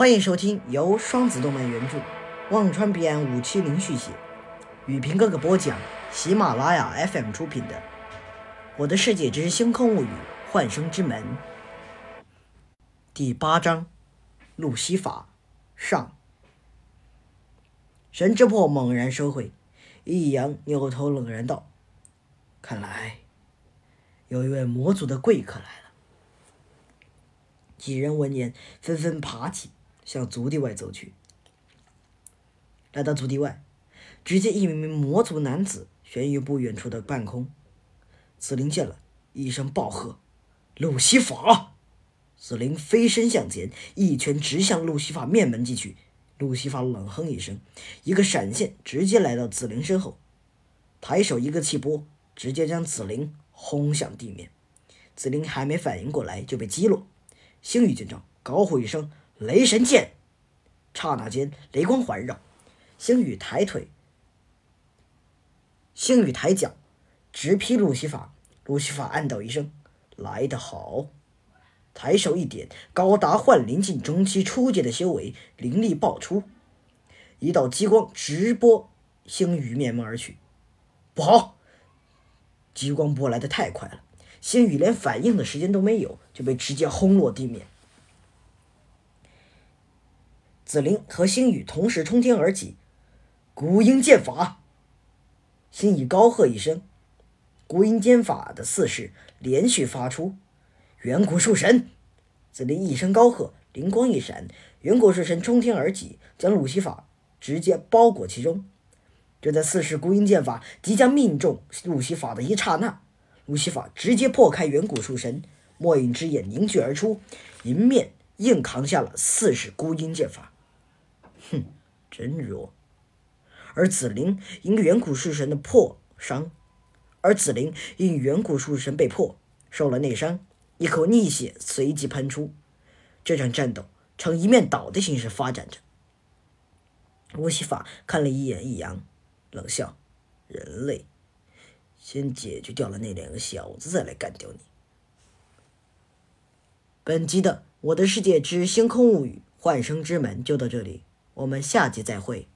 欢迎收听由双子动漫原著、忘川彼岸五七零续写、雨平哥哥播讲、喜马拉雅 FM 出品的《我的世界之星空物语：幻生之门》第八章：路西法上。神之魄猛然收回，易阳扭头冷然道：“看来有一位魔族的贵客来了。”几人闻言，纷纷爬起，向族地外走去。来到族地外，只见一名名魔族男子悬于不远处的半空。紫菱见了，一声暴喝：“路西法！”紫菱飞身向前，一拳直向路西法面门击去。路西法冷哼一声，一个闪现，直接来到紫菱身后，抬手一个气波，直接将紫菱轰向地面。紫菱还没反应过来，就被击落。星宇见状，高呼一声：“雷神剑！”刹那间，雷光环绕，星宇抬腿，星宇抬脚，直劈路西法。路西法暗道一声：“来得好！”抬手一点，高达幻灵境中期初阶的修为灵力爆出，一道激光直波星宇面门而去。不好！激光波来的太快了，星宇连反应的时间都没有，就被直接轰落地面。紫菱和星宇同时冲天而起，孤鹰剑法！星宇高喝一声，孤鹰剑法的四式连续发出。远古树神，紫菱一声高喝，灵光一闪，远古树神冲天而起，将路西法直接包裹其中。就在四式孤鹰剑法即将命中路西法的一刹那，路西法直接破开远古树神，末影之眼凝聚而出，迎面硬扛下了四式孤鹰剑法。哼，真弱。而紫菱因远古树神的破伤，而紫菱因远古树神被破，受了内伤。一口逆血随即喷出，这场战斗呈一面倒的形式发展着。乌西法看了一眼易阳，冷笑：“人类，先解决掉了那两个小子，再来干掉你。”本集的《我的世界之星空物语：幻生之门》就到这里，我们下集再会。